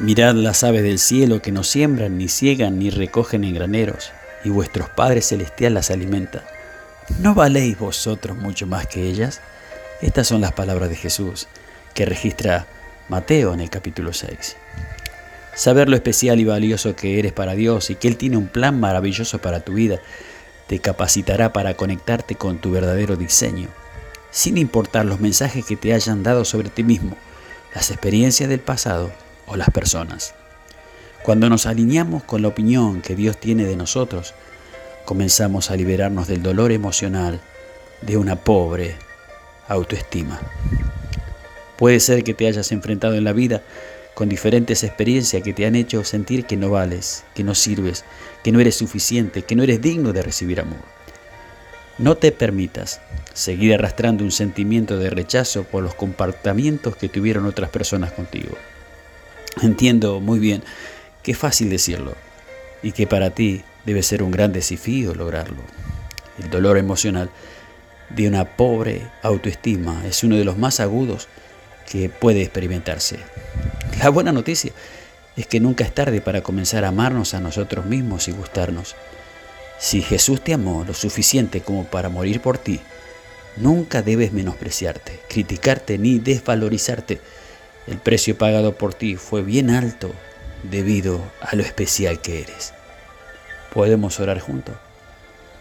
Mirad las aves del cielo que no siembran, ni ciegan, ni recogen en graneros, y vuestros padres celestiales las alimenta. ¿No valéis vosotros mucho más que ellas? Estas son las palabras de Jesús que registra Mateo en el capítulo 6. Saber lo especial y valioso que eres para Dios y que Él tiene un plan maravilloso para tu vida te capacitará para conectarte con tu verdadero diseño, sin importar los mensajes que te hayan dado sobre ti mismo, las experiencias del pasado o las personas. Cuando nos alineamos con la opinión que Dios tiene de nosotros, comenzamos a liberarnos del dolor emocional de una pobre autoestima. Puede ser que te hayas enfrentado en la vida con diferentes experiencias que te han hecho sentir que no vales, que no sirves, que no eres suficiente, que no eres digno de recibir amor. No te permitas seguir arrastrando un sentimiento de rechazo por los comportamientos que tuvieron otras personas contigo. Entiendo muy bien que es fácil decirlo y que para ti debe ser un gran desafío lograrlo. El dolor emocional de una pobre autoestima es uno de los más agudos que puede experimentarse. La buena noticia es que nunca es tarde para comenzar a amarnos a nosotros mismos y gustarnos. Si Jesús te amó lo suficiente como para morir por ti, nunca debes menospreciarte, criticarte ni desvalorizarte. El precio pagado por ti fue bien alto debido a lo especial que eres. Podemos orar juntos.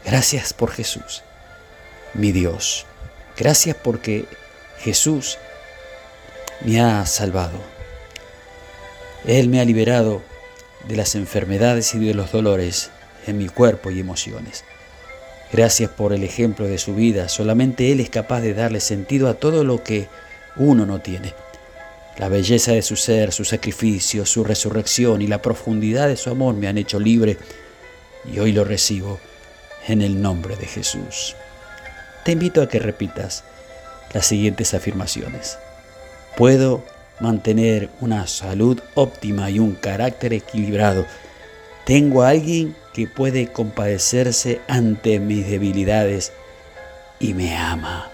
Gracias por Jesús, mi Dios. Gracias porque Jesús me ha salvado. Él me ha liberado de las enfermedades y de los dolores en mi cuerpo y emociones. Gracias por el ejemplo de su vida. Solamente Él es capaz de darle sentido a todo lo que uno no tiene. La belleza de su ser, su sacrificio, su resurrección y la profundidad de su amor me han hecho libre y hoy lo recibo en el nombre de Jesús. Te invito a que repitas las siguientes afirmaciones. Puedo mantener una salud óptima y un carácter equilibrado. Tengo a alguien que puede compadecerse ante mis debilidades y me ama.